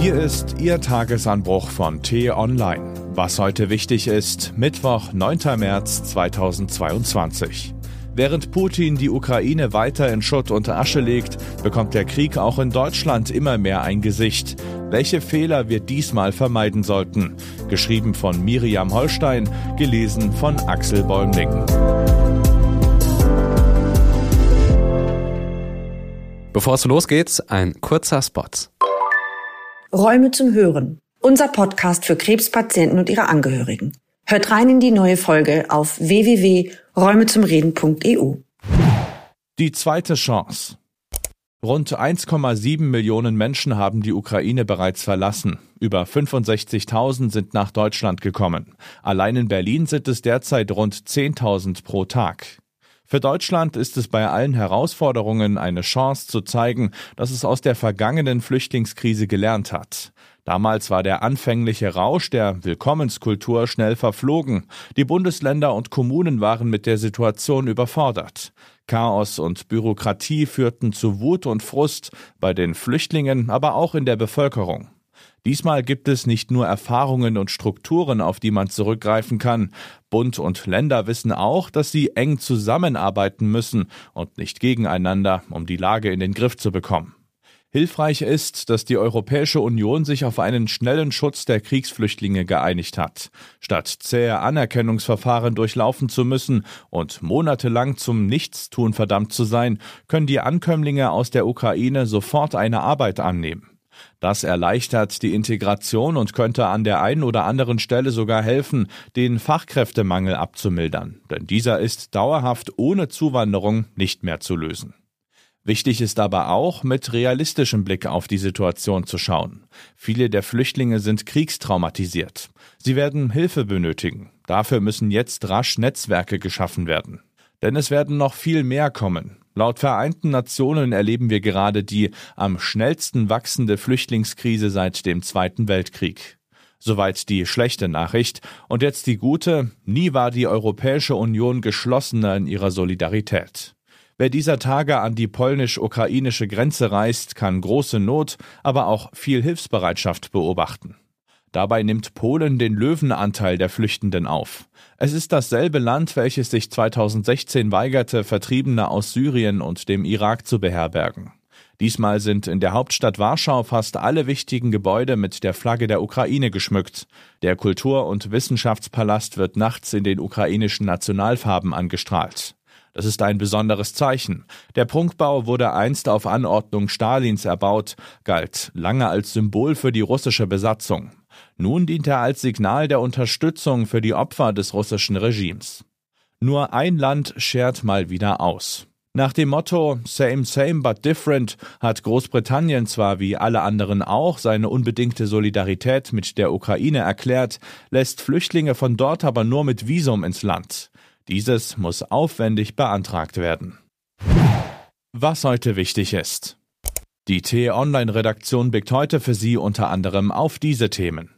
Hier ist Ihr Tagesanbruch von T-Online. Was heute wichtig ist, Mittwoch, 9. März 2022. Während Putin die Ukraine weiter in Schutt und Asche legt, bekommt der Krieg auch in Deutschland immer mehr ein Gesicht. Welche Fehler wir diesmal vermeiden sollten. Geschrieben von Miriam Holstein, gelesen von Axel Bäumling. Bevor es losgeht, ein kurzer Spot. Räume zum Hören. Unser Podcast für Krebspatienten und ihre Angehörigen. Hört rein in die neue Folge auf www.räumezumreden.eu. Die zweite Chance. Rund 1,7 Millionen Menschen haben die Ukraine bereits verlassen. Über 65.000 sind nach Deutschland gekommen. Allein in Berlin sind es derzeit rund 10.000 pro Tag. Für Deutschland ist es bei allen Herausforderungen eine Chance zu zeigen, dass es aus der vergangenen Flüchtlingskrise gelernt hat. Damals war der anfängliche Rausch der Willkommenskultur schnell verflogen. Die Bundesländer und Kommunen waren mit der Situation überfordert. Chaos und Bürokratie führten zu Wut und Frust bei den Flüchtlingen, aber auch in der Bevölkerung. Diesmal gibt es nicht nur Erfahrungen und Strukturen, auf die man zurückgreifen kann. Bund und Länder wissen auch, dass sie eng zusammenarbeiten müssen und nicht gegeneinander, um die Lage in den Griff zu bekommen. Hilfreich ist, dass die Europäische Union sich auf einen schnellen Schutz der Kriegsflüchtlinge geeinigt hat. Statt zähe Anerkennungsverfahren durchlaufen zu müssen und monatelang zum Nichtstun verdammt zu sein, können die Ankömmlinge aus der Ukraine sofort eine Arbeit annehmen. Das erleichtert die Integration und könnte an der einen oder anderen Stelle sogar helfen, den Fachkräftemangel abzumildern, denn dieser ist dauerhaft ohne Zuwanderung nicht mehr zu lösen. Wichtig ist aber auch, mit realistischem Blick auf die Situation zu schauen. Viele der Flüchtlinge sind kriegstraumatisiert. Sie werden Hilfe benötigen. Dafür müssen jetzt rasch Netzwerke geschaffen werden. Denn es werden noch viel mehr kommen. Laut Vereinten Nationen erleben wir gerade die am schnellsten wachsende Flüchtlingskrise seit dem Zweiten Weltkrieg. Soweit die schlechte Nachricht. Und jetzt die gute. Nie war die Europäische Union geschlossener in ihrer Solidarität. Wer dieser Tage an die polnisch-ukrainische Grenze reist, kann große Not, aber auch viel Hilfsbereitschaft beobachten. Dabei nimmt Polen den Löwenanteil der Flüchtenden auf. Es ist dasselbe Land, welches sich 2016 weigerte, Vertriebene aus Syrien und dem Irak zu beherbergen. Diesmal sind in der Hauptstadt Warschau fast alle wichtigen Gebäude mit der Flagge der Ukraine geschmückt. Der Kultur- und Wissenschaftspalast wird nachts in den ukrainischen Nationalfarben angestrahlt. Das ist ein besonderes Zeichen. Der Prunkbau wurde einst auf Anordnung Stalins erbaut, galt lange als Symbol für die russische Besatzung. Nun dient er als Signal der Unterstützung für die Opfer des russischen Regimes. Nur ein Land schert mal wieder aus. Nach dem Motto Same, same, but different hat Großbritannien zwar wie alle anderen auch seine unbedingte Solidarität mit der Ukraine erklärt, lässt Flüchtlinge von dort aber nur mit Visum ins Land. Dieses muss aufwendig beantragt werden. Was heute wichtig ist. Die T-Online-Redaktion blickt heute für Sie unter anderem auf diese Themen.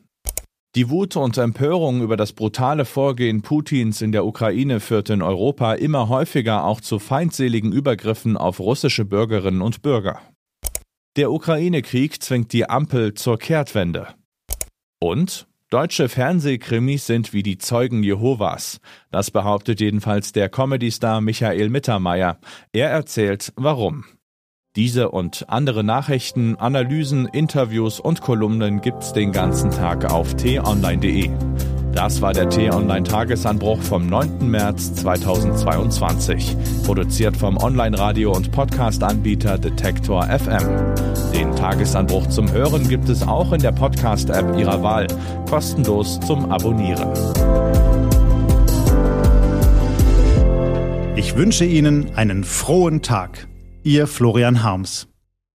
Die Wut und Empörung über das brutale Vorgehen Putins in der Ukraine führt in Europa immer häufiger auch zu feindseligen Übergriffen auf russische Bürgerinnen und Bürger. Der Ukraine-Krieg zwingt die Ampel zur Kehrtwende. Und Deutsche Fernsehkrimis sind wie die Zeugen Jehovas. Das behauptet jedenfalls der Comedy-Star Michael Mittermeier. Er erzählt, warum. Diese und andere Nachrichten, Analysen, Interviews und Kolumnen gibt's den ganzen Tag auf t-online.de. Das war der T-Online Tagesanbruch vom 9. März 2022, produziert vom Online-Radio- und Podcast-Anbieter Detektor FM. Den Tagesanbruch zum Hören gibt es auch in der Podcast-App Ihrer Wahl, kostenlos zum Abonnieren. Ich wünsche Ihnen einen frohen Tag. Ihr Florian Harms.